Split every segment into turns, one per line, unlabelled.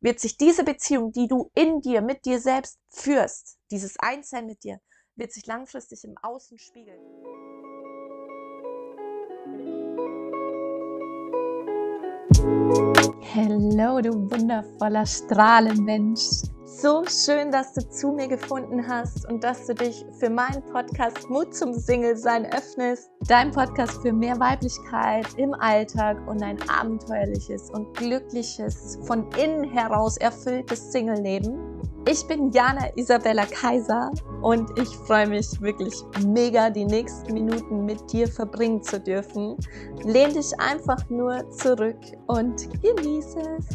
wird sich diese Beziehung, die du in dir, mit dir selbst führst, dieses Einssein mit dir, wird sich langfristig im Außen spiegeln. Hallo, du wundervoller Strahlenmensch. So schön, dass du zu mir gefunden hast und dass du dich für meinen Podcast Mut zum Single-Sein öffnest. Dein Podcast für mehr Weiblichkeit im Alltag und ein abenteuerliches und glückliches, von innen heraus erfülltes Single-Leben. Ich bin Jana Isabella Kaiser und ich freue mich wirklich mega, die nächsten Minuten mit dir verbringen zu dürfen. Lehn dich einfach nur zurück und genieße es.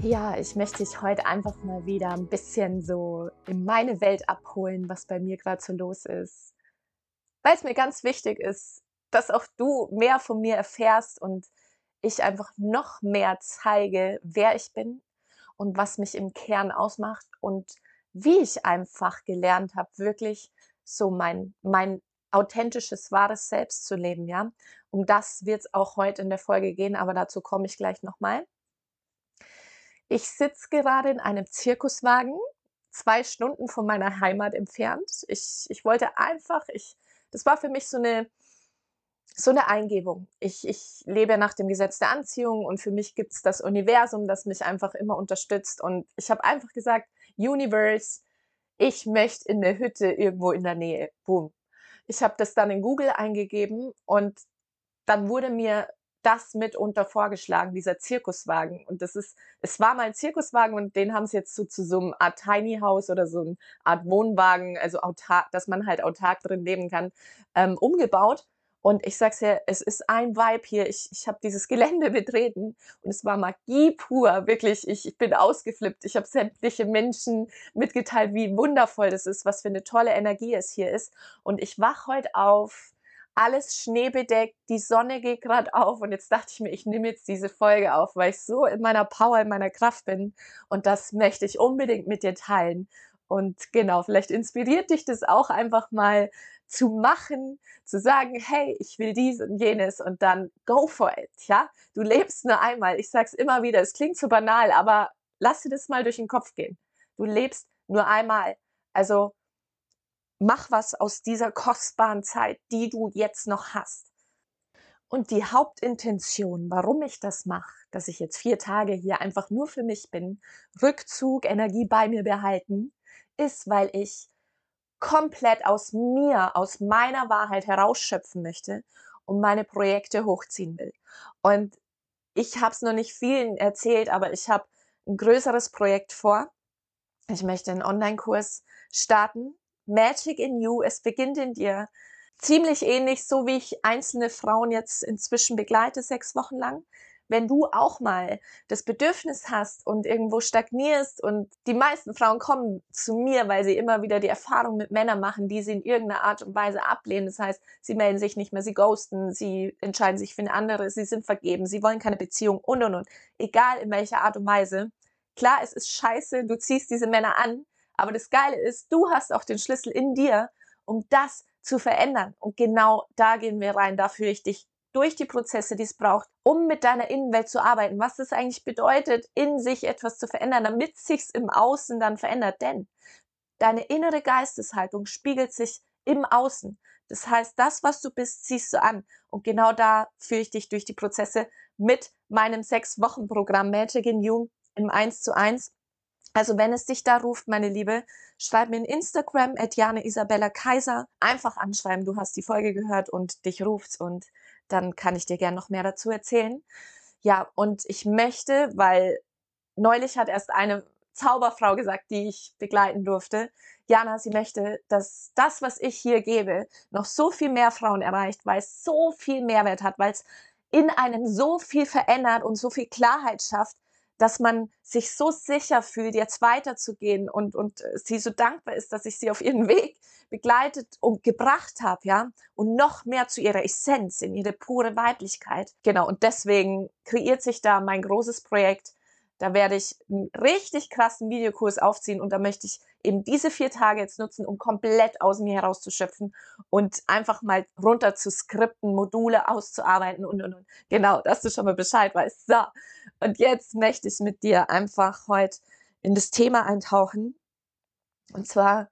Ja, ich möchte dich heute einfach mal wieder ein bisschen so in meine Welt abholen, was bei mir gerade so los ist. Weil es mir ganz wichtig ist, dass auch du mehr von mir erfährst und ich einfach noch mehr zeige, wer ich bin und was mich im Kern ausmacht und wie ich einfach gelernt habe, wirklich so mein, mein authentisches, wahres Selbst zu leben, ja. Um das wird es auch heute in der Folge gehen, aber dazu komme ich gleich nochmal. Ich sitze gerade in einem Zirkuswagen, zwei Stunden von meiner Heimat entfernt. Ich, ich wollte einfach, ich, das war für mich so eine, so eine Eingebung. Ich, ich lebe nach dem Gesetz der Anziehung und für mich gibt es das Universum, das mich einfach immer unterstützt. Und ich habe einfach gesagt, Universe, ich möchte in der Hütte irgendwo in der Nähe. Boom. Ich habe das dann in Google eingegeben und dann wurde mir das mitunter vorgeschlagen, dieser Zirkuswagen. Und das ist, es war mal ein Zirkuswagen und den haben sie jetzt so zu so einem Art Tiny House oder so eine Art Wohnwagen, also autark, dass man halt autark drin leben kann, ähm, umgebaut. Und ich sag's ja, es ist ein Vibe hier. Ich, ich habe dieses Gelände betreten und es war Magie pur. Wirklich, ich, ich bin ausgeflippt. Ich habe sämtliche Menschen mitgeteilt, wie wundervoll das ist, was für eine tolle Energie es hier ist. Und ich wach heute auf, alles schneebedeckt, die Sonne geht gerade auf und jetzt dachte ich mir, ich nehme jetzt diese Folge auf, weil ich so in meiner Power, in meiner Kraft bin und das möchte ich unbedingt mit dir teilen. Und genau, vielleicht inspiriert dich das auch einfach mal zu machen, zu sagen, hey, ich will dies und jenes und dann go for it, ja? Du lebst nur einmal. Ich sag's immer wieder, es klingt so banal, aber lass dir das mal durch den Kopf gehen. Du lebst nur einmal. Also mach was aus dieser kostbaren Zeit, die du jetzt noch hast. Und die Hauptintention, warum ich das mache, dass ich jetzt vier Tage hier einfach nur für mich bin, Rückzug, Energie bei mir behalten, ist, weil ich komplett aus mir, aus meiner Wahrheit herausschöpfen möchte und meine Projekte hochziehen will. Und ich habe es noch nicht vielen erzählt, aber ich habe ein größeres Projekt vor. Ich möchte einen Online-Kurs starten. Magic in You, es beginnt in dir. Ziemlich ähnlich, so wie ich einzelne Frauen jetzt inzwischen begleite, sechs Wochen lang wenn du auch mal das Bedürfnis hast und irgendwo stagnierst und die meisten Frauen kommen zu mir, weil sie immer wieder die Erfahrung mit Männern machen, die sie in irgendeiner Art und Weise ablehnen. Das heißt, sie melden sich nicht mehr, sie ghosten, sie entscheiden sich für eine andere, sie sind vergeben, sie wollen keine Beziehung und und und. Egal in welcher Art und Weise. Klar, es ist scheiße, du ziehst diese Männer an, aber das Geile ist, du hast auch den Schlüssel in dir, um das zu verändern. Und genau da gehen wir rein. Da führe ich dich durch die Prozesse, die es braucht, um mit deiner Innenwelt zu arbeiten, was das eigentlich bedeutet, in sich etwas zu verändern, damit sich's im Außen dann verändert. Denn deine innere Geisteshaltung spiegelt sich im Außen. Das heißt, das, was du bist, ziehst du an. Und genau da führe ich dich durch die Prozesse mit meinem Sechs-Wochen-Programm Magic in You im 1 zu 1. Also wenn es dich da ruft, meine Liebe, schreib mir in Instagram at Jane Isabella Kaiser. Einfach anschreiben, du hast die Folge gehört und dich ruft's und dann kann ich dir gerne noch mehr dazu erzählen. Ja, und ich möchte, weil neulich hat erst eine Zauberfrau gesagt, die ich begleiten durfte, Jana, sie möchte, dass das, was ich hier gebe, noch so viel mehr Frauen erreicht, weil es so viel Mehrwert hat, weil es in einem so viel verändert und so viel Klarheit schafft, dass man sich so sicher fühlt, jetzt weiterzugehen und, und sie so dankbar ist, dass ich sie auf ihren Weg begleitet und gebracht habe, ja, und noch mehr zu ihrer Essenz, in ihre pure Weiblichkeit. Genau, und deswegen kreiert sich da mein großes Projekt Da werde ich einen richtig krassen Videokurs aufziehen und da möchte ich eben diese vier Tage jetzt nutzen, um komplett aus mir herauszuschöpfen und einfach mal runter zu skripten, Module auszuarbeiten und, und, und. Genau, dass du schon mal Bescheid weißt. So, und jetzt möchte ich mit dir einfach heute in das Thema eintauchen. Und zwar,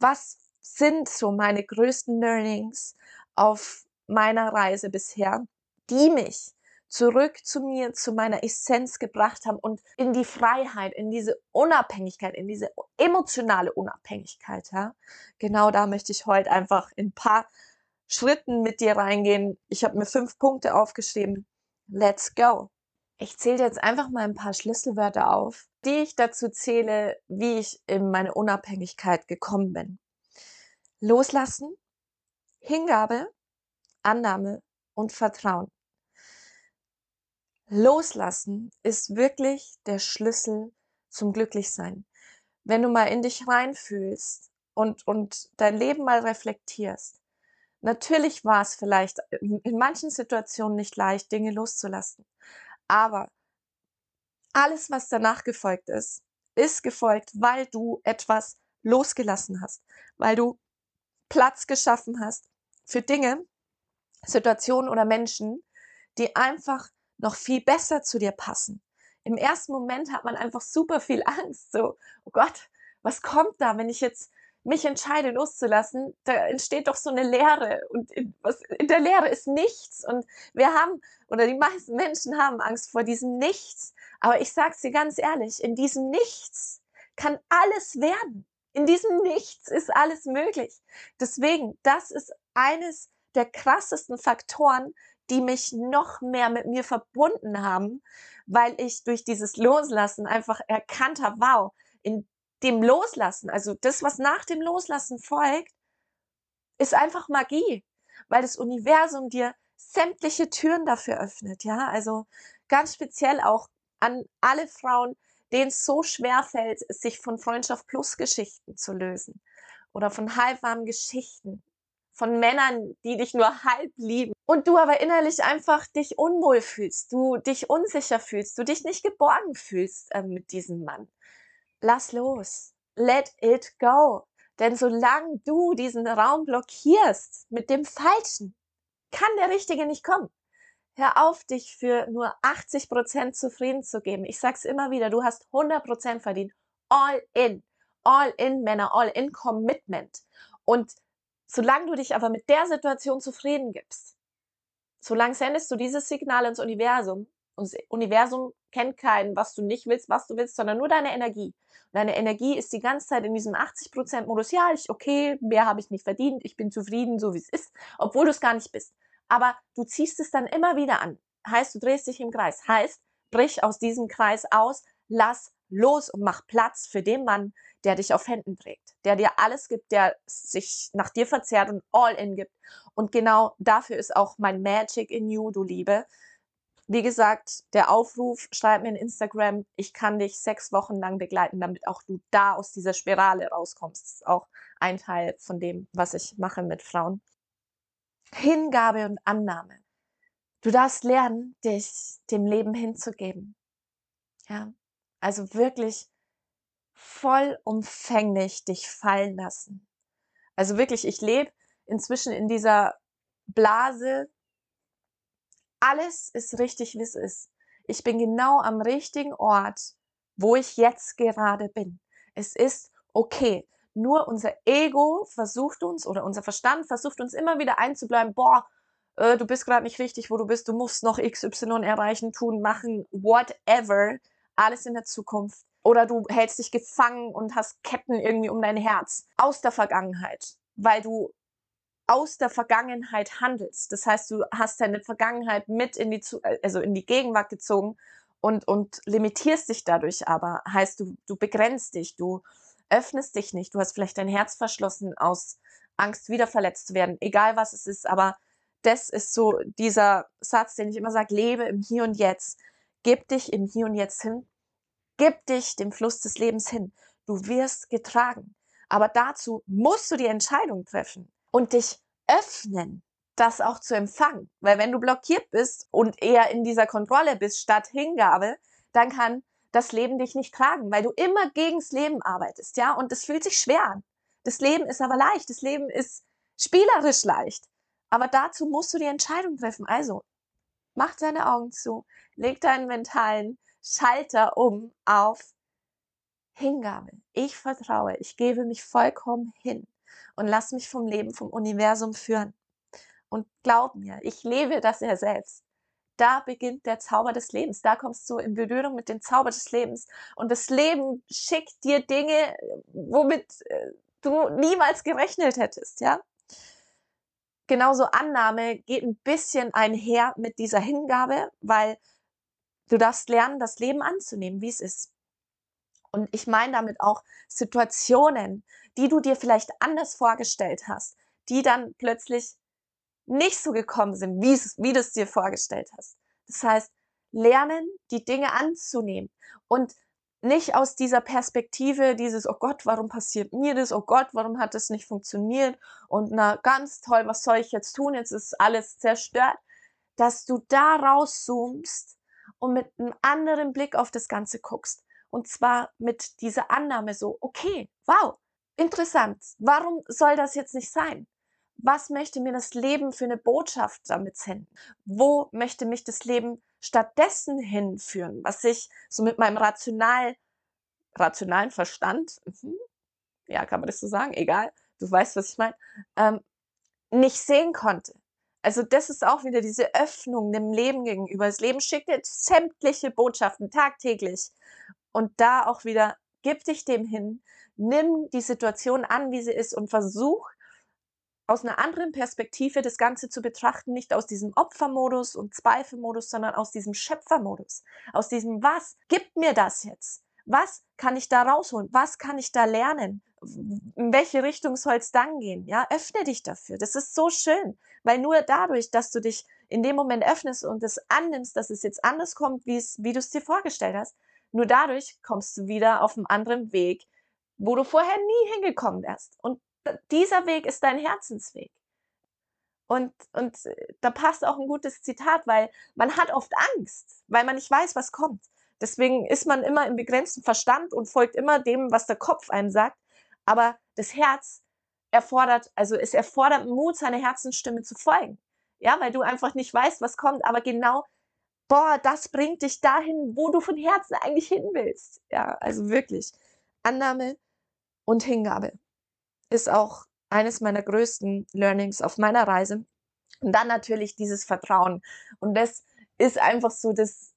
was sind so meine größten Learnings auf meiner Reise bisher, die mich zurück zu mir, zu meiner Essenz gebracht haben und in die Freiheit, in diese Unabhängigkeit, in diese emotionale Unabhängigkeit. Ja? Genau da möchte ich heute einfach in ein paar Schritten mit dir reingehen. Ich habe mir fünf Punkte aufgeschrieben. Let's go. Ich zähle jetzt einfach mal ein paar Schlüsselwörter auf, die ich dazu zähle, wie ich in meine Unabhängigkeit gekommen bin. Loslassen, Hingabe, Annahme und Vertrauen. Loslassen ist wirklich der Schlüssel zum Glücklichsein. Wenn du mal in dich reinfühlst und, und dein Leben mal reflektierst, natürlich war es vielleicht in manchen Situationen nicht leicht, Dinge loszulassen. Aber alles, was danach gefolgt ist, ist gefolgt, weil du etwas losgelassen hast, weil du Platz geschaffen hast für Dinge, Situationen oder Menschen, die einfach noch viel besser zu dir passen. Im ersten Moment hat man einfach super viel Angst, so, oh Gott, was kommt da, wenn ich jetzt mich entscheide loszulassen, da entsteht doch so eine Leere und in, was, in der Leere ist nichts und wir haben oder die meisten Menschen haben Angst vor diesem Nichts. Aber ich sag's dir ganz ehrlich, in diesem Nichts kann alles werden. In diesem Nichts ist alles möglich. Deswegen, das ist eines der krassesten Faktoren, die mich noch mehr mit mir verbunden haben, weil ich durch dieses Loslassen einfach erkannt habe, wow, in dem Loslassen, also das, was nach dem Loslassen folgt, ist einfach Magie, weil das Universum dir sämtliche Türen dafür öffnet, ja, also ganz speziell auch an alle Frauen, denen es so schwer fällt, sich von Freundschaft Plus Geschichten zu lösen oder von halbwarmen Geschichten, von Männern, die dich nur halb lieben und du aber innerlich einfach dich unwohl fühlst, du dich unsicher fühlst, du dich nicht geborgen fühlst äh, mit diesem Mann. Lass los. Let it go. Denn solange du diesen Raum blockierst mit dem Falschen, kann der Richtige nicht kommen. Hör auf, dich für nur 80 Prozent zufrieden zu geben. Ich sag's immer wieder, du hast 100 Prozent verdient. All in. All in, Männer, all in Commitment. Und Solange du dich aber mit der Situation zufrieden gibst, solange sendest du dieses Signal ins Universum. Und das Universum kennt keinen, was du nicht willst, was du willst, sondern nur deine Energie. Und deine Energie ist die ganze Zeit in diesem 80%-Modus. Ja, ich, okay, mehr habe ich nicht verdient, ich bin zufrieden, so wie es ist, obwohl du es gar nicht bist. Aber du ziehst es dann immer wieder an. Heißt, du drehst dich im Kreis. Heißt, brich aus diesem Kreis aus, lass los und mach Platz für den Mann, der dich auf Händen trägt, der dir alles gibt, der sich nach dir verzehrt und all in gibt. Und genau dafür ist auch mein Magic in You, du Liebe. Wie gesagt, der Aufruf, schreib mir in Instagram, ich kann dich sechs Wochen lang begleiten, damit auch du da aus dieser Spirale rauskommst. Das ist auch ein Teil von dem, was ich mache mit Frauen. Hingabe und Annahme. Du darfst lernen, dich dem Leben hinzugeben. Ja, also wirklich vollumfänglich dich fallen lassen. Also wirklich, ich lebe inzwischen in dieser Blase. Alles ist richtig, wie es ist. Ich bin genau am richtigen Ort, wo ich jetzt gerade bin. Es ist okay. Nur unser Ego versucht uns oder unser Verstand versucht uns immer wieder einzubleiben, boah, äh, du bist gerade nicht richtig, wo du bist, du musst noch XY erreichen, tun, machen, whatever, alles in der Zukunft. Oder du hältst dich gefangen und hast Ketten irgendwie um dein Herz aus der Vergangenheit, weil du aus der Vergangenheit handelst. Das heißt, du hast deine Vergangenheit mit in die, also in die Gegenwart gezogen und, und limitierst dich dadurch aber. Heißt, du, du begrenzt dich, du öffnest dich nicht. Du hast vielleicht dein Herz verschlossen aus Angst, wieder verletzt zu werden, egal was es ist. Aber das ist so dieser Satz, den ich immer sage, lebe im Hier und Jetzt. Gib dich im Hier und Jetzt hin Gib dich dem Fluss des Lebens hin. Du wirst getragen. Aber dazu musst du die Entscheidung treffen und dich öffnen, das auch zu empfangen. Weil wenn du blockiert bist und eher in dieser Kontrolle bist statt Hingabe, dann kann das Leben dich nicht tragen, weil du immer gegens Leben arbeitest, ja, und es fühlt sich schwer an. Das Leben ist aber leicht, das Leben ist spielerisch leicht. Aber dazu musst du die Entscheidung treffen. Also, mach deine Augen zu, leg deinen mentalen Schalter um auf Hingabe. Ich vertraue, ich gebe mich vollkommen hin und lass mich vom Leben, vom Universum führen. Und glaub mir, ich lebe das ja selbst. Da beginnt der Zauber des Lebens. Da kommst du in Berührung mit dem Zauber des Lebens. Und das Leben schickt dir Dinge, womit äh, du niemals gerechnet hättest, ja? Genauso Annahme geht ein bisschen einher mit dieser Hingabe, weil du darfst lernen, das Leben anzunehmen, wie es ist. Und ich meine damit auch Situationen, die du dir vielleicht anders vorgestellt hast, die dann plötzlich nicht so gekommen sind, wie, es, wie du es dir vorgestellt hast. Das heißt, lernen, die Dinge anzunehmen und nicht aus dieser Perspektive dieses, oh Gott, warum passiert mir das? Oh Gott, warum hat das nicht funktioniert? Und na, ganz toll, was soll ich jetzt tun? Jetzt ist alles zerstört. Dass du da rauszoomst und mit einem anderen Blick auf das Ganze guckst. Und zwar mit dieser Annahme so, okay, wow, interessant. Warum soll das jetzt nicht sein? Was möchte mir das Leben für eine Botschaft damit senden? Wo möchte mich das Leben stattdessen hinführen, was ich so mit meinem rational, rationalen Verstand, mhm, ja, kann man das so sagen, egal, du weißt, was ich meine, ähm, nicht sehen konnte. Also das ist auch wieder diese Öffnung dem Leben gegenüber. Das Leben schickt dir sämtliche Botschaften tagtäglich. Und da auch wieder, gib dich dem hin, nimm die Situation an, wie sie ist und versuch aus einer anderen Perspektive das Ganze zu betrachten, nicht aus diesem Opfermodus und Zweifelmodus, sondern aus diesem Schöpfermodus, aus diesem Was gibt mir das jetzt? Was kann ich da rausholen? Was kann ich da lernen? In welche Richtung soll es dann gehen? Ja, öffne dich dafür. Das ist so schön, weil nur dadurch, dass du dich in dem Moment öffnest und es annimmst, dass es jetzt anders kommt, wie du es dir vorgestellt hast, nur dadurch kommst du wieder auf einen anderen Weg, wo du vorher nie hingekommen wärst. Und dieser Weg ist dein Herzensweg. Und, und äh, da passt auch ein gutes Zitat, weil man hat oft Angst, weil man nicht weiß, was kommt. Deswegen ist man immer im begrenzten Verstand und folgt immer dem, was der Kopf einem sagt. Aber das Herz erfordert, also es erfordert Mut, seiner Herzensstimme zu folgen. Ja, weil du einfach nicht weißt, was kommt. Aber genau, boah, das bringt dich dahin, wo du von Herzen eigentlich hin willst. Ja, also wirklich. Annahme und Hingabe ist auch eines meiner größten Learnings auf meiner Reise. Und dann natürlich dieses Vertrauen. Und das ist einfach so das,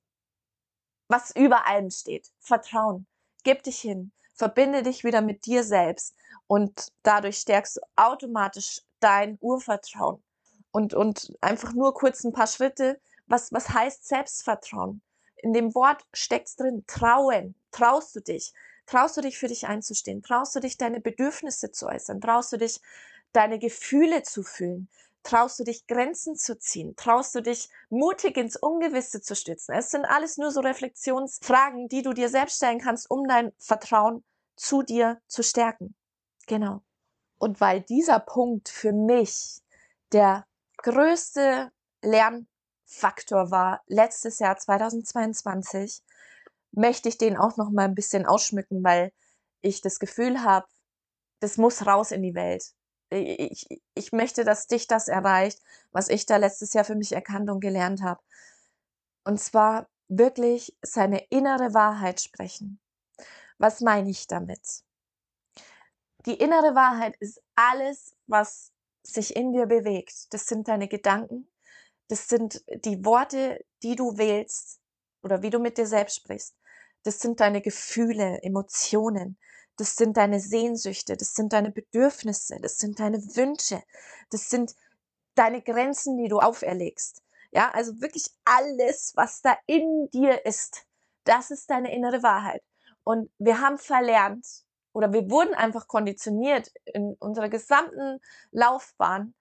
was über allem steht. Vertrauen. Gib dich hin. Verbinde dich wieder mit dir selbst. Und dadurch stärkst du automatisch dein Urvertrauen. Und, und einfach nur kurz ein paar Schritte. Was, was heißt Selbstvertrauen? In dem Wort steckt's drin. Trauen. Traust du dich? Traust du dich für dich einzustehen? Traust du dich deine Bedürfnisse zu äußern? Traust du dich deine Gefühle zu fühlen? Traust du dich Grenzen zu ziehen? Traust du dich mutig ins Ungewisse zu stützen? Es sind alles nur so Reflexionsfragen, die du dir selbst stellen kannst, um dein Vertrauen zu dir zu stärken. Genau. Und weil dieser Punkt für mich der größte Lernfaktor war letztes Jahr 2022, möchte ich den auch noch mal ein bisschen ausschmücken, weil ich das Gefühl habe, das muss raus in die Welt. Ich, ich möchte, dass dich das erreicht, was ich da letztes Jahr für mich erkannt und gelernt habe. Und zwar wirklich seine innere Wahrheit sprechen. Was meine ich damit? Die innere Wahrheit ist alles, was sich in dir bewegt. Das sind deine Gedanken, das sind die Worte, die du wählst oder wie du mit dir selbst sprichst das sind deine Gefühle, Emotionen, das sind deine Sehnsüchte, das sind deine Bedürfnisse, das sind deine Wünsche, das sind deine Grenzen, die du auferlegst. Ja, also wirklich alles, was da in dir ist, das ist deine innere Wahrheit. Und wir haben verlernt oder wir wurden einfach konditioniert in unserer gesamten Laufbahn,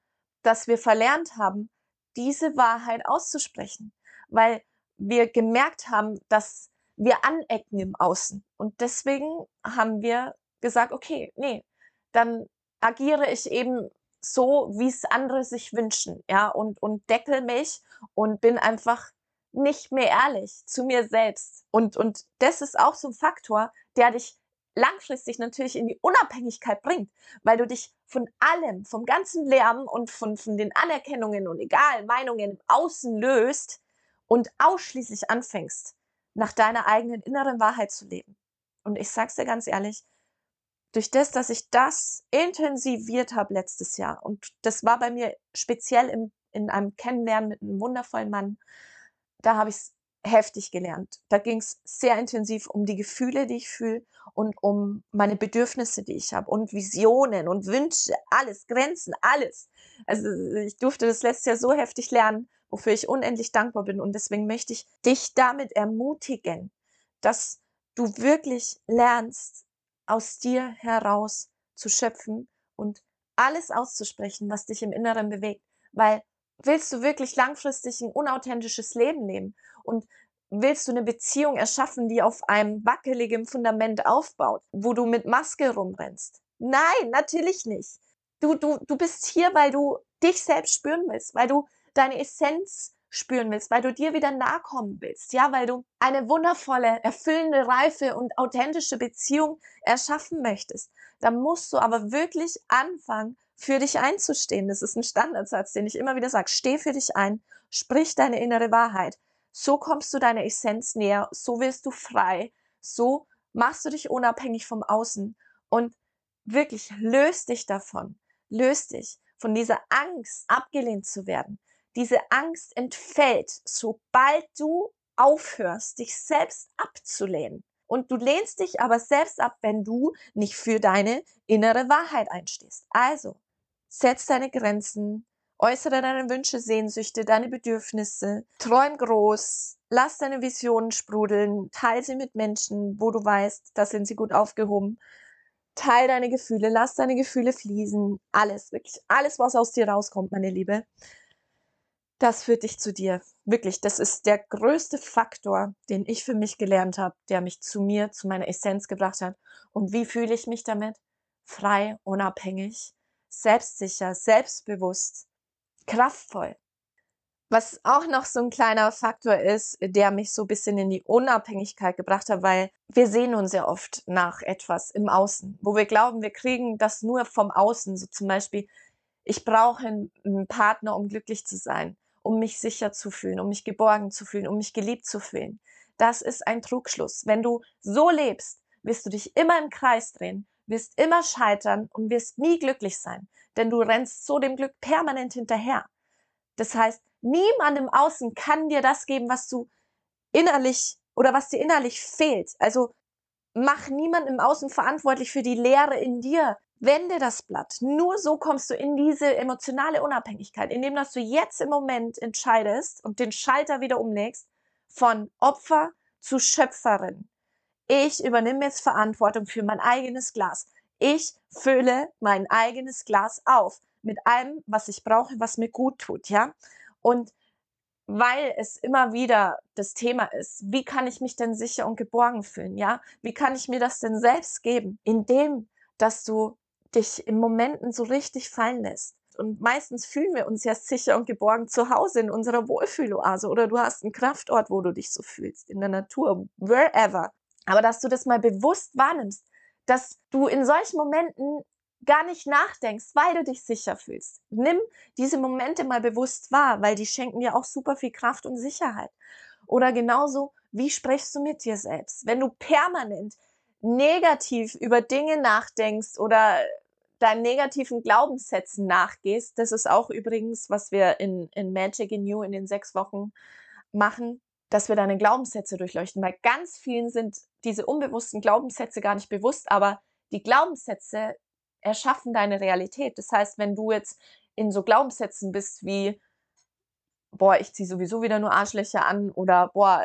dass wir verlernt haben, diese Wahrheit auszusprechen, weil wir gemerkt haben, dass wir anecken im Außen. Und deswegen haben wir gesagt, okay, nee, dann agiere ich eben so, wie es andere sich wünschen, ja, und, und deckel mich und bin einfach nicht mehr ehrlich zu mir selbst. Und, und das ist auch so ein Faktor, der dich langfristig natürlich in die Unabhängigkeit bringt, weil du dich von allem, vom ganzen Lärm und von, von den Anerkennungen und egal Meinungen im Außen löst und ausschließlich anfängst, nach deiner eigenen inneren Wahrheit zu leben. Und ich sag's dir ganz ehrlich, durch das, dass ich das intensiviert habe letztes Jahr, und das war bei mir speziell im, in einem Kennenlernen mit einem wundervollen Mann, da habe ich es heftig gelernt. Da ging es sehr intensiv um die Gefühle, die ich fühle und um meine Bedürfnisse, die ich habe und Visionen und Wünsche, alles, Grenzen, alles. Also ich durfte das letztes Jahr so heftig lernen, wofür ich unendlich dankbar bin und deswegen möchte ich dich damit ermutigen, dass du wirklich lernst, aus dir heraus zu schöpfen und alles auszusprechen, was dich im Inneren bewegt, weil willst du wirklich langfristig ein unauthentisches Leben leben und willst du eine Beziehung erschaffen, die auf einem wackeligen Fundament aufbaut, wo du mit Maske rumrennst? Nein, natürlich nicht. Du, du, du bist hier, weil du dich selbst spüren willst, weil du deine Essenz spüren willst, weil du dir wieder nahe kommen willst, ja, weil du eine wundervolle, erfüllende, reife und authentische Beziehung erschaffen möchtest. Da musst du aber wirklich anfangen, für dich einzustehen. Das ist ein Standardsatz, den ich immer wieder sage. Steh für dich ein, sprich deine innere Wahrheit. So kommst du deiner Essenz näher, so wirst du frei, so machst du dich unabhängig vom Außen und wirklich löst dich davon, löst dich von dieser Angst, abgelehnt zu werden. Diese Angst entfällt, sobald du aufhörst, dich selbst abzulehnen. Und du lehnst dich aber selbst ab, wenn du nicht für deine innere Wahrheit einstehst. Also, setz deine Grenzen, äußere deine Wünsche, Sehnsüchte, deine Bedürfnisse, träum groß, lass deine Visionen sprudeln, teile sie mit Menschen, wo du weißt, da sind sie gut aufgehoben. Teil deine Gefühle, lass deine Gefühle fließen, alles, wirklich alles, was aus dir rauskommt, meine Liebe das führt dich zu dir. Wirklich, das ist der größte Faktor, den ich für mich gelernt habe, der mich zu mir, zu meiner Essenz gebracht hat. Und wie fühle ich mich damit? Frei, unabhängig, selbstsicher, selbstbewusst, kraftvoll. Was auch noch so ein kleiner Faktor ist, der mich so ein bisschen in die Unabhängigkeit gebracht hat, weil wir sehen uns sehr oft nach etwas im Außen, wo wir glauben, wir kriegen das nur vom Außen. So zum Beispiel, ich brauche einen Partner, um glücklich zu sein um mich sicher zu fühlen, um mich geborgen zu fühlen, um mich geliebt zu fühlen. Das ist ein Trugschluss. Wenn du so lebst, wirst du dich immer im Kreis drehen, wirst immer scheitern und wirst nie glücklich sein, denn du rennst so dem Glück permanent hinterher. Das heißt, niemand im Außen kann dir das geben, was du innerlich oder was dir innerlich fehlt. Also mach niemand im Außen verantwortlich für die Leere in dir, Wende das Blatt. Nur so kommst du in diese emotionale Unabhängigkeit, indem dass du jetzt im Moment entscheidest und den Schalter wieder umlegst von Opfer zu Schöpferin. Ich übernehme jetzt Verantwortung für mein eigenes Glas. Ich fülle mein eigenes Glas auf mit allem, was ich brauche, was mir gut tut, ja? Und weil es immer wieder das Thema ist, wie kann ich mich denn sicher und geborgen fühlen, ja? Wie kann ich mir das denn selbst geben? Indem, dass du dich in Momenten so richtig fallen lässt. Und meistens fühlen wir uns ja sicher und geborgen zu Hause in unserer Wohlfühloase oder du hast einen Kraftort, wo du dich so fühlst, in der Natur, wherever. Aber dass du das mal bewusst wahrnimmst, dass du in solchen Momenten gar nicht nachdenkst, weil du dich sicher fühlst. Nimm diese Momente mal bewusst wahr, weil die schenken dir auch super viel Kraft und Sicherheit. Oder genauso, wie sprichst du mit dir selbst? Wenn du permanent negativ über Dinge nachdenkst oder deinen negativen Glaubenssätzen nachgehst, das ist auch übrigens, was wir in, in Magic in You in den sechs Wochen machen, dass wir deine Glaubenssätze durchleuchten. Weil ganz vielen sind diese unbewussten Glaubenssätze gar nicht bewusst, aber die Glaubenssätze erschaffen deine Realität. Das heißt, wenn du jetzt in so Glaubenssätzen bist wie, boah, ich ziehe sowieso wieder nur Arschlöcher an oder boah,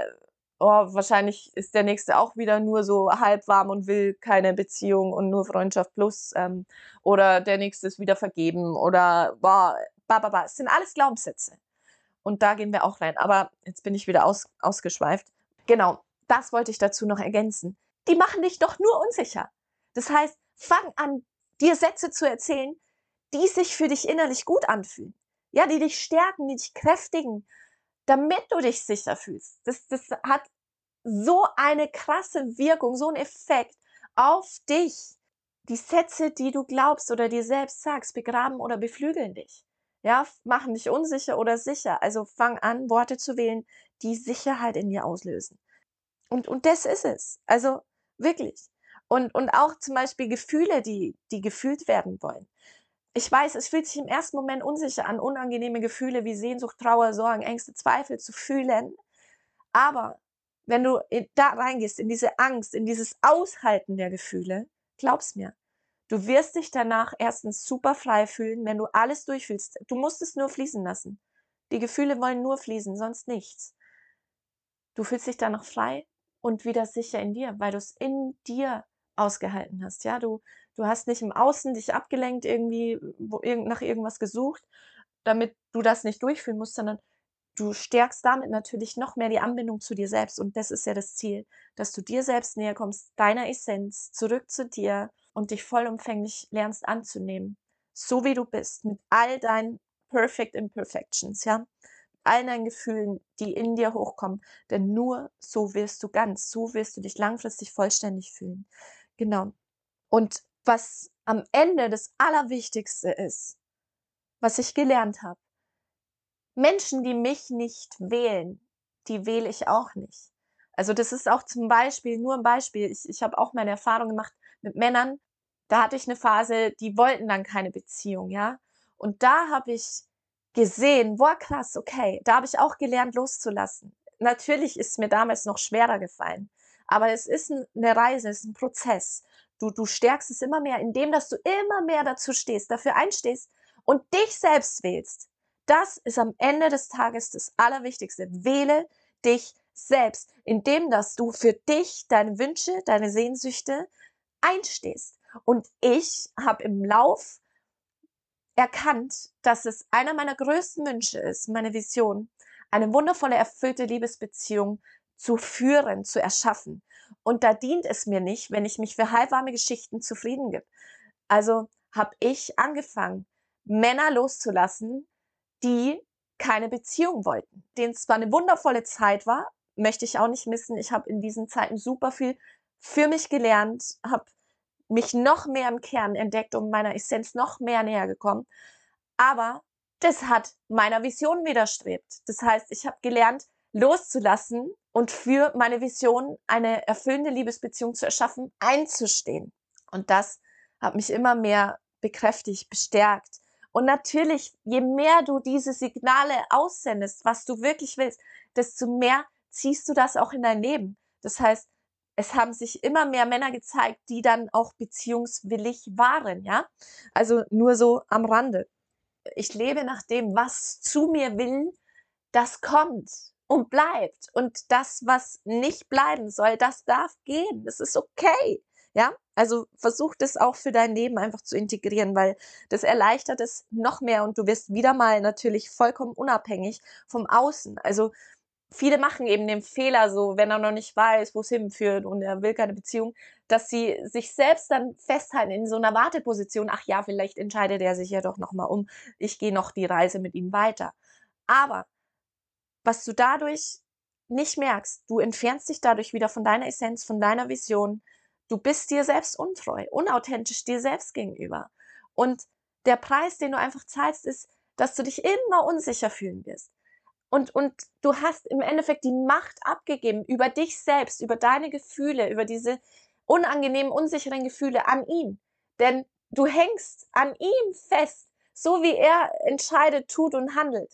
oh, wahrscheinlich ist der nächste auch wieder nur so halb warm und will keine Beziehung und nur Freundschaft plus. Ähm, oder der nächste ist wieder vergeben oder boah, ba, ba, ba. Es sind alles Glaubenssätze. Und da gehen wir auch rein. Aber jetzt bin ich wieder aus, ausgeschweift. Genau, das wollte ich dazu noch ergänzen. Die machen dich doch nur unsicher. Das heißt, fang an, dir Sätze zu erzählen, die sich für dich innerlich gut anfühlen. Ja, die dich stärken, die dich kräftigen, damit du dich sicher fühlst. Das, das hat so eine krasse Wirkung, so einen Effekt auf dich. Die Sätze, die du glaubst oder dir selbst sagst, begraben oder beflügeln dich. Ja, machen dich unsicher oder sicher. Also fang an, Worte zu wählen, die Sicherheit in dir auslösen. Und, und das ist es. Also wirklich. Und, und auch zum Beispiel Gefühle, die, die gefühlt werden wollen. Ich weiß, es fühlt sich im ersten Moment unsicher an, unangenehme Gefühle wie Sehnsucht, Trauer, Sorgen, Ängste, Zweifel zu fühlen. Aber wenn du da reingehst, in diese Angst, in dieses Aushalten der Gefühle, glaub's mir, du wirst dich danach erstens super frei fühlen, wenn du alles durchfühlst. Du musst es nur fließen lassen. Die Gefühle wollen nur fließen, sonst nichts. Du fühlst dich danach frei und wieder sicher in dir, weil du es in dir ausgehalten hast. Ja, du, du hast nicht im Außen dich abgelenkt, irgendwie wo, nach irgendwas gesucht, damit du das nicht durchführen musst, sondern du stärkst damit natürlich noch mehr die Anbindung zu dir selbst. Und das ist ja das Ziel, dass du dir selbst näher kommst, deiner Essenz, zurück zu dir und dich vollumfänglich lernst anzunehmen. So wie du bist, mit all deinen Perfect Imperfections, ja all deinen Gefühlen, die in dir hochkommen. Denn nur so wirst du ganz, so wirst du dich langfristig vollständig fühlen. Genau. Und was am Ende das Allerwichtigste ist, was ich gelernt habe, Menschen, die mich nicht wählen, die wähle ich auch nicht. Also das ist auch zum Beispiel, nur ein Beispiel, ich, ich habe auch meine Erfahrung gemacht mit Männern, da hatte ich eine Phase, die wollten dann keine Beziehung, ja. Und da habe ich gesehen, boah, krass, okay, da habe ich auch gelernt, loszulassen. Natürlich ist mir damals noch schwerer gefallen, aber es ist eine Reise, es ist ein Prozess. Du, du stärkst es immer mehr, indem dass du immer mehr dazu stehst, dafür einstehst und dich selbst wählst. Das ist am Ende des Tages das Allerwichtigste. Wähle dich selbst, indem dass du für dich, deine Wünsche, deine Sehnsüchte einstehst. Und ich habe im Lauf erkannt, dass es einer meiner größten Wünsche ist, meine Vision, eine wundervolle, erfüllte Liebesbeziehung zu führen, zu erschaffen. Und da dient es mir nicht, wenn ich mich für halbwarme Geschichten zufrieden gebe. Also habe ich angefangen, Männer loszulassen, die keine Beziehung wollten. Denen zwar eine wundervolle Zeit war, möchte ich auch nicht missen. Ich habe in diesen Zeiten super viel für mich gelernt, habe mich noch mehr im Kern entdeckt und meiner Essenz noch mehr näher gekommen. Aber das hat meiner Vision widerstrebt. Das heißt, ich habe gelernt, loszulassen und für meine Vision eine erfüllende Liebesbeziehung zu erschaffen, einzustehen. Und das hat mich immer mehr bekräftigt, bestärkt. Und natürlich, je mehr du diese Signale aussendest, was du wirklich willst, desto mehr ziehst du das auch in dein Leben. Das heißt, es haben sich immer mehr Männer gezeigt, die dann auch beziehungswillig waren, ja. Also nur so am Rande. Ich lebe nach dem, was zu mir will, das kommt und bleibt. Und das, was nicht bleiben soll, das darf gehen. Das ist okay. Ja, also versuch das auch für dein Leben einfach zu integrieren, weil das erleichtert es noch mehr und du wirst wieder mal natürlich vollkommen unabhängig vom Außen. Also viele machen eben den Fehler so, wenn er noch nicht weiß, wo es hinführt und er will keine Beziehung, dass sie sich selbst dann festhalten in so einer Warteposition. Ach ja, vielleicht entscheidet er sich ja doch noch mal um. Ich gehe noch die Reise mit ihm weiter. Aber was du dadurch nicht merkst, du entfernst dich dadurch wieder von deiner Essenz, von deiner Vision. Du bist dir selbst untreu, unauthentisch dir selbst gegenüber. Und der Preis, den du einfach zahlst, ist, dass du dich immer unsicher fühlen wirst und, und du hast im Endeffekt die Macht abgegeben über dich selbst, über deine Gefühle, über diese unangenehmen, unsicheren Gefühle an ihn. Denn du hängst an ihm fest, so wie er entscheidet, tut und handelt.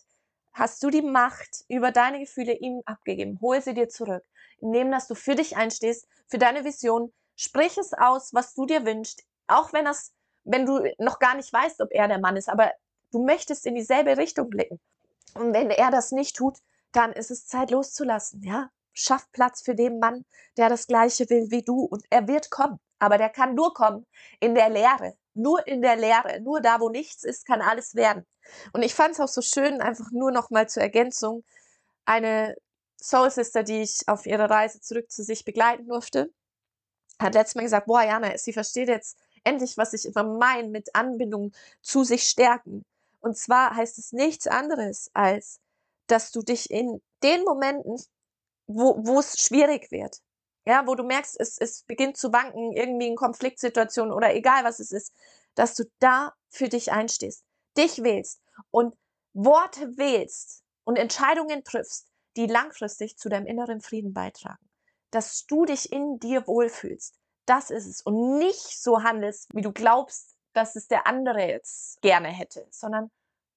Hast du die Macht über deine Gefühle ihm abgegeben. Hol sie dir zurück, indem dass du für dich einstehst, für deine Vision. Sprich es aus, was du dir wünschst, auch wenn das, wenn du noch gar nicht weißt, ob er der Mann ist, aber du möchtest in dieselbe Richtung blicken. Und wenn er das nicht tut, dann ist es Zeit loszulassen, ja? Schaff Platz für den Mann, der das Gleiche will wie du und er wird kommen. Aber der kann nur kommen in der Leere. Nur in der Leere. Nur da, wo nichts ist, kann alles werden. Und ich fand es auch so schön, einfach nur noch mal zur Ergänzung, eine Soul Sister, die ich auf ihrer Reise zurück zu sich begleiten durfte, hat letztes Mal gesagt, boah, Jana, sie versteht jetzt endlich, was ich immer meine mit Anbindung zu sich stärken. Und zwar heißt es nichts anderes als, dass du dich in den Momenten, wo es schwierig wird, ja, wo du merkst, es, es beginnt zu wanken, irgendwie in Konfliktsituationen oder egal was es ist, dass du da für dich einstehst, dich wählst und Worte wählst und Entscheidungen triffst, die langfristig zu deinem inneren Frieden beitragen. Dass du dich in dir wohlfühlst. Das ist es. Und nicht so handelst, wie du glaubst, dass es der andere jetzt gerne hätte, sondern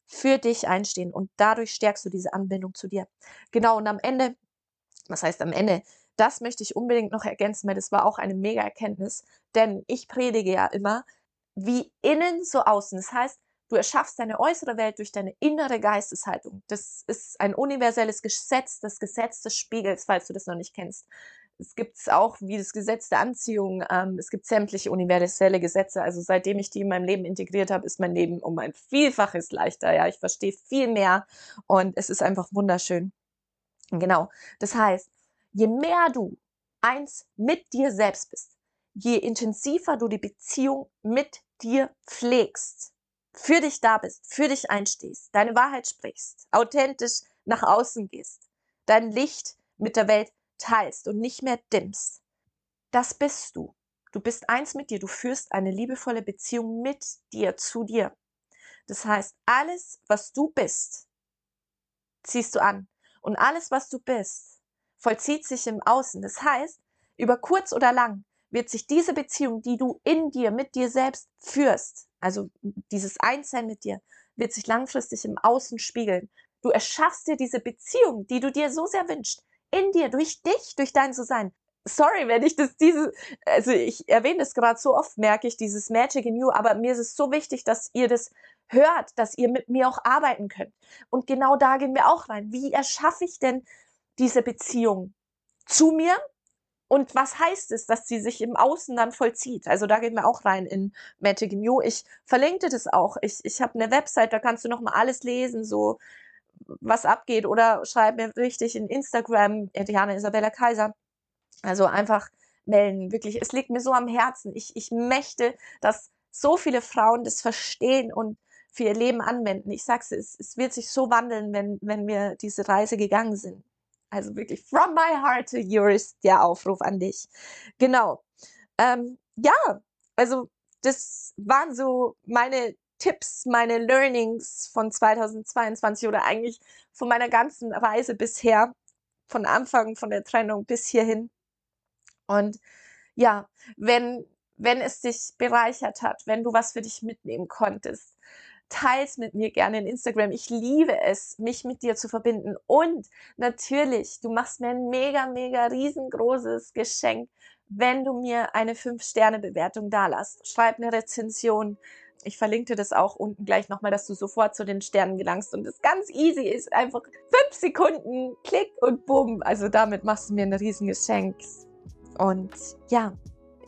für dich einstehen und dadurch stärkst du diese Anbindung zu dir. Genau, und am Ende, was heißt am Ende? Das möchte ich unbedingt noch ergänzen, weil das war auch eine mega Erkenntnis, denn ich predige ja immer, wie innen so außen. Das heißt, du erschaffst deine äußere Welt durch deine innere Geisteshaltung. Das ist ein universelles Gesetz, das Gesetz des Spiegels, falls du das noch nicht kennst. Es gibt es auch wie das Gesetz der Anziehung. Ähm, es gibt sämtliche universelle Gesetze. Also seitdem ich die in meinem Leben integriert habe, ist mein Leben um ein Vielfaches leichter. Ja, ich verstehe viel mehr und es ist einfach wunderschön. Genau. Das heißt, je mehr du eins mit dir selbst bist, je intensiver du die Beziehung mit dir pflegst, für dich da bist, für dich einstehst, deine Wahrheit sprichst, authentisch nach außen gehst, dein Licht mit der Welt teilst und nicht mehr dimmst. Das bist du. Du bist eins mit dir. Du führst eine liebevolle Beziehung mit dir, zu dir. Das heißt, alles, was du bist, ziehst du an. Und alles, was du bist, vollzieht sich im Außen. Das heißt, über kurz oder lang wird sich diese Beziehung, die du in dir, mit dir selbst führst, also dieses Einssein mit dir, wird sich langfristig im Außen spiegeln. Du erschaffst dir diese Beziehung, die du dir so sehr wünschst, in dir, durch dich, durch dein So-Sein. Sorry, wenn ich das diese, also ich erwähne das gerade so oft, merke ich dieses Magic in You, aber mir ist es so wichtig, dass ihr das hört, dass ihr mit mir auch arbeiten könnt. Und genau da gehen wir auch rein. Wie erschaffe ich denn diese Beziehung zu mir? Und was heißt es, dass sie sich im Außen dann vollzieht? Also da gehen wir auch rein in Magic You. Ich verlinke das auch. Ich, ich habe eine Website, da kannst du nochmal alles lesen, so was abgeht oder schreib mir richtig in Instagram, Diana Isabella Kaiser. Also einfach melden, wirklich. Es liegt mir so am Herzen. Ich, ich möchte, dass so viele Frauen das verstehen und für ihr Leben anwenden. Ich sag's, es, es wird sich so wandeln, wenn, wenn wir diese Reise gegangen sind. Also wirklich from my heart to yours der Aufruf an dich. Genau. Ähm, ja, also das waren so meine Tipps, meine Learnings von 2022 oder eigentlich von meiner ganzen Reise bisher, von Anfang von der Trennung bis hierhin. Und ja, wenn, wenn es dich bereichert hat, wenn du was für dich mitnehmen konntest, teils mit mir gerne in Instagram. Ich liebe es, mich mit dir zu verbinden. Und natürlich, du machst mir ein mega, mega riesengroßes Geschenk, wenn du mir eine 5-Sterne-Bewertung dalässt. Schreib eine Rezension, ich verlinke das auch unten gleich nochmal, dass du sofort zu den Sternen gelangst und es ganz easy ist. Einfach fünf Sekunden, klick und bumm. Also damit machst du mir ein Riesengeschenk. Und ja,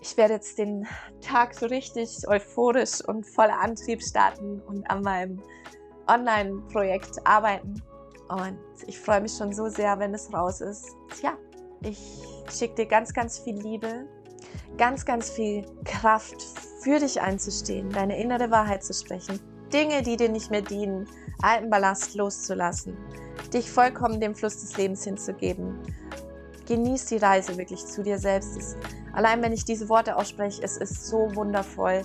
ich werde jetzt den Tag so richtig euphorisch und voller Antrieb starten und an meinem Online-Projekt arbeiten. Und ich freue mich schon so sehr, wenn es raus ist. Ja, ich schicke dir ganz, ganz viel Liebe, ganz, ganz viel Kraft für dich einzustehen, deine innere Wahrheit zu sprechen, Dinge, die dir nicht mehr dienen, alten Ballast loszulassen, dich vollkommen dem Fluss des Lebens hinzugeben. Genieß die Reise wirklich zu dir selbst. Es, allein wenn ich diese Worte ausspreche, es ist so wundervoll,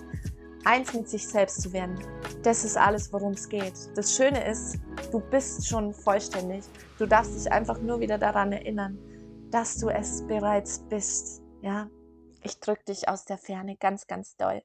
eins mit sich selbst zu werden. Das ist alles, worum es geht. Das Schöne ist, du bist schon vollständig. Du darfst dich einfach nur wieder daran erinnern, dass du es bereits bist. Ja, ich drücke dich aus der Ferne ganz, ganz doll.